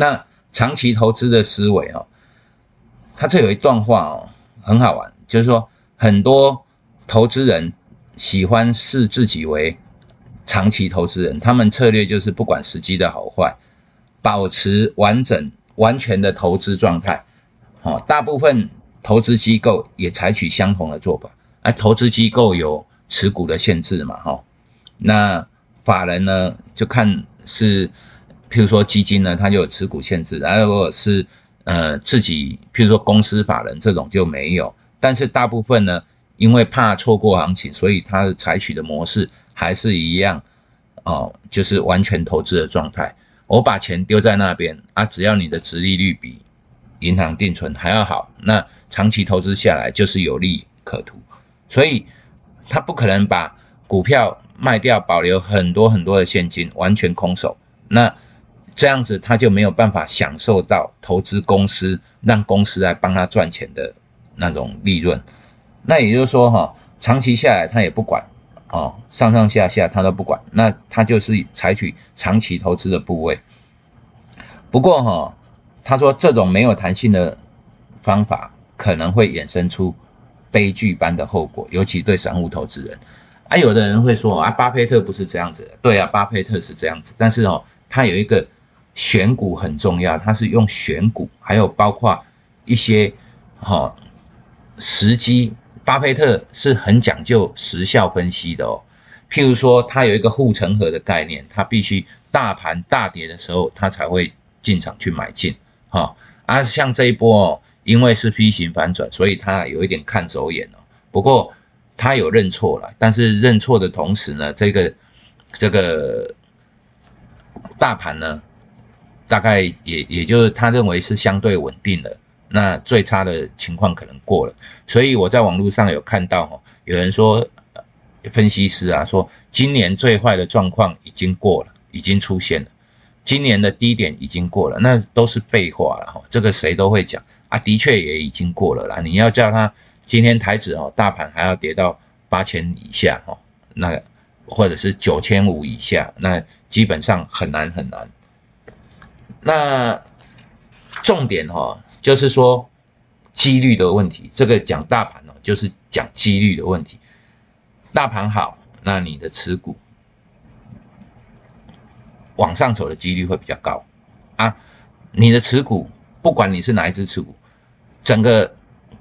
那长期投资的思维哦，他这有一段话哦，很好玩，就是说很多投资人喜欢视自己为长期投资人，他们策略就是不管时机的好坏，保持完整完全的投资状态。哦，大部分投资机构也采取相同的做法。啊，投资机构有持股的限制嘛？哈，那法人呢就看是，譬如说基金呢，它就有持股限制；，然后如果是呃自己，譬如说公司法人这种就没有。但是大部分呢，因为怕错过行情，所以它采取的模式还是一样，哦，就是完全投资的状态。我把钱丢在那边啊，只要你的值利率比银行定存还要好，那长期投资下来就是有利可图。所以，他不可能把股票卖掉，保留很多很多的现金，完全空手。那这样子，他就没有办法享受到投资公司，让公司来帮他赚钱的那种利润。那也就是说，哈，长期下来他也不管，哦，上上下下他都不管。那他就是采取长期投资的部位。不过，哈，他说这种没有弹性的方法可能会衍生出。悲剧般的后果，尤其对散户投资人啊，有的人会说啊，巴菲特不是这样子的。对啊，巴菲特是这样子，但是哦，他有一个选股很重要，它是用选股，还有包括一些哈时机，巴菲特是很讲究时效分析的哦。譬如说，他有一个护城河的概念，他必须大盘大跌的时候，他才会进场去买进哈。啊，像这一波哦。因为是 V 型反转，所以他有一点看走眼了。不过他有认错了，但是认错的同时呢，这个这个大盘呢，大概也也就是他认为是相对稳定的。那最差的情况可能过了，所以我在网络上有看到哈，有人说分析师啊说，今年最坏的状况已经过了，已经出现了，今年的低点已经过了，那都是废话了哈，这个谁都会讲。啊，的确也已经过了啦。你要叫他今天台指哦，大盘还要跌到八千以下哦，那或者是九千五以下，那基本上很难很难。那重点哈，就是说几率的问题。这个讲大盘哦，就是讲几率的问题。大盘好，那你的持股往上走的几率会比较高啊。你的持股，不管你是哪一只持股。整个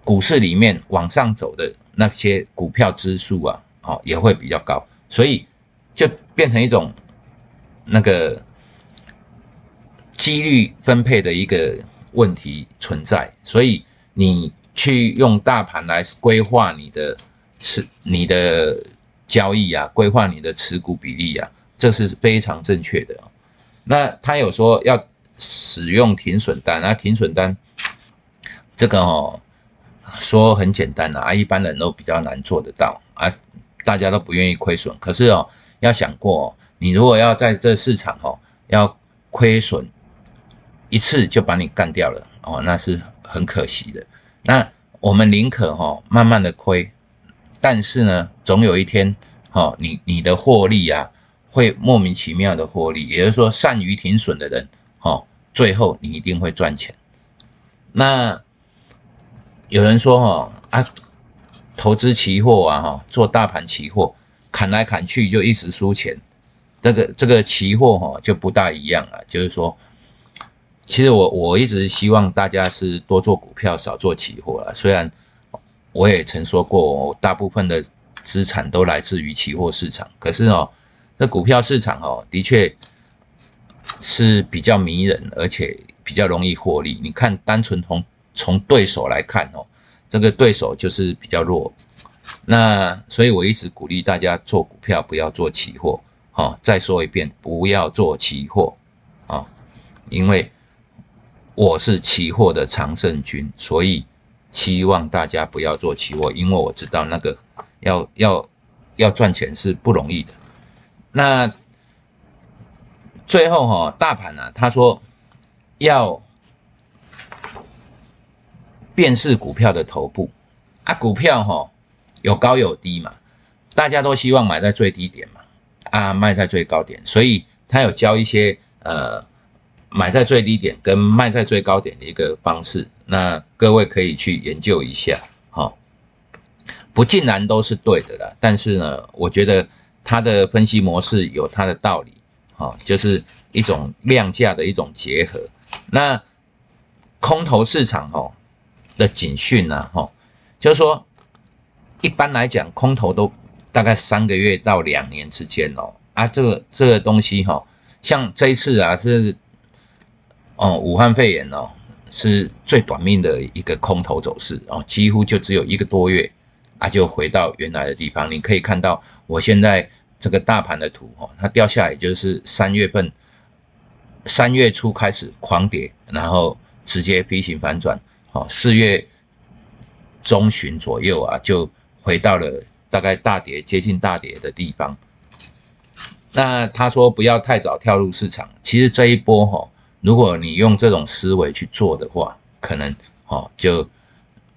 股市里面往上走的那些股票指数啊，哦也会比较高，所以就变成一种那个几率分配的一个问题存在。所以你去用大盘来规划你的持你的交易啊，规划你的持股比例啊，这是非常正确的。那他有说要使用停损单，那停损单。这个哦，说很简单啊，一般人都比较难做得到啊，大家都不愿意亏损。可是哦，要想过，你如果要在这市场哦，要亏损一次就把你干掉了哦，那是很可惜的。那我们宁可哈，慢慢的亏，但是呢，总有一天哈，你你的获利啊，会莫名其妙的获利。也就是说，善于停损的人哈，最后你一定会赚钱。那。有人说哈啊，投资期货啊哈，做大盘期货，砍来砍去就一直输钱。这个这个期货哈就不大一样了，就是说，其实我我一直希望大家是多做股票，少做期货了。虽然我也曾说过，大部分的资产都来自于期货市场，可是哦，那股票市场哦，的确是比较迷人，而且比较容易获利。你看，单纯从从对手来看哦，这个对手就是比较弱，那所以我一直鼓励大家做股票，不要做期货。好，再说一遍，不要做期货啊，因为我是期货的常胜军，所以希望大家不要做期货，因为我知道那个要要要赚钱是不容易的。那最后哈，大盘呢，他说要。辨识股票的头部啊，股票哈有高有低嘛，大家都希望买在最低点嘛，啊卖在最高点，所以他有教一些呃买在最低点跟卖在最高点的一个方式，那各位可以去研究一下，哈，不尽然都是对的啦，但是呢，我觉得它的分析模式有它的道理，哈，就是一种量价的一种结合。那空头市场哈的警讯呢，哈，就是说一般来讲，空头都大概三个月到两年之间哦，啊，这个这个东西哈，像这一次啊是。哦，武汉肺炎哦，是最短命的一个空头走势哦，几乎就只有一个多月啊，就回到原来的地方。你可以看到我现在这个大盘的图哦，它掉下来就是三月份，三月初开始狂跌，然后直接 V 型反转，哦，四月中旬左右啊，就回到了大概大跌接近大跌的地方。那他说不要太早跳入市场，其实这一波哈。如果你用这种思维去做的话，可能哦就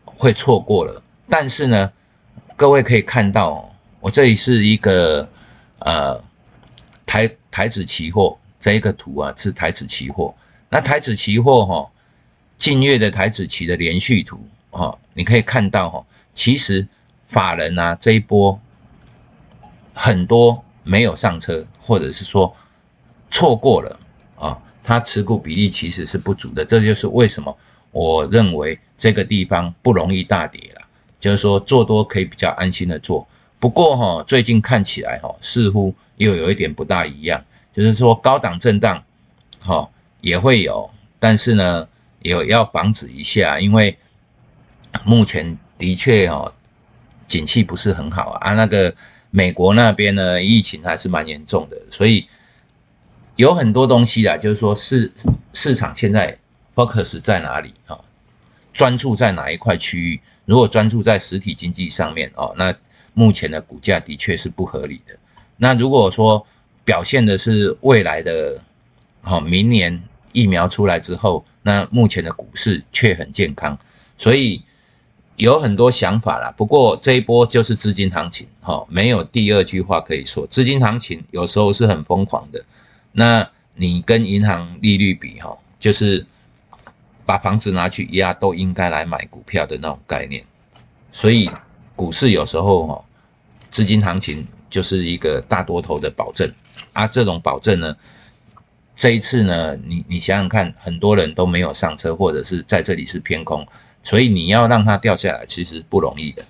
会错过了。但是呢，各位可以看到，我这里是一个呃台台子期货这一个图啊，是台子期货。那台子期货哈，近月的台子期的连续图哦，你可以看到哈，其实法人啊这一波很多没有上车，或者是说错过了啊。它持股比例其实是不足的，这就是为什么我认为这个地方不容易大跌了。就是说做多可以比较安心的做。不过哈，最近看起来哈，似乎又有一点不大一样，就是说高档震荡，哈也会有，但是呢，也要防止一下，因为目前的确哈，景气不是很好啊，那个美国那边呢，疫情还是蛮严重的，所以。有很多东西啊，就是说市市场现在 focus 在哪里啊？专注在哪一块区域？如果专注在实体经济上面哦，那目前的股价的确是不合理的。那如果说表现的是未来的，好，明年疫苗出来之后，那目前的股市却很健康，所以有很多想法啦。不过这一波就是资金行情，哈，没有第二句话可以说，资金行情有时候是很疯狂的。那你跟银行利率比哈，就是把房子拿去押，都应该来买股票的那种概念。所以股市有时候哈，资金行情就是一个大多头的保证啊。这种保证呢，这一次呢，你你想想看，很多人都没有上车，或者是在这里是偏空，所以你要让它掉下来，其实不容易的。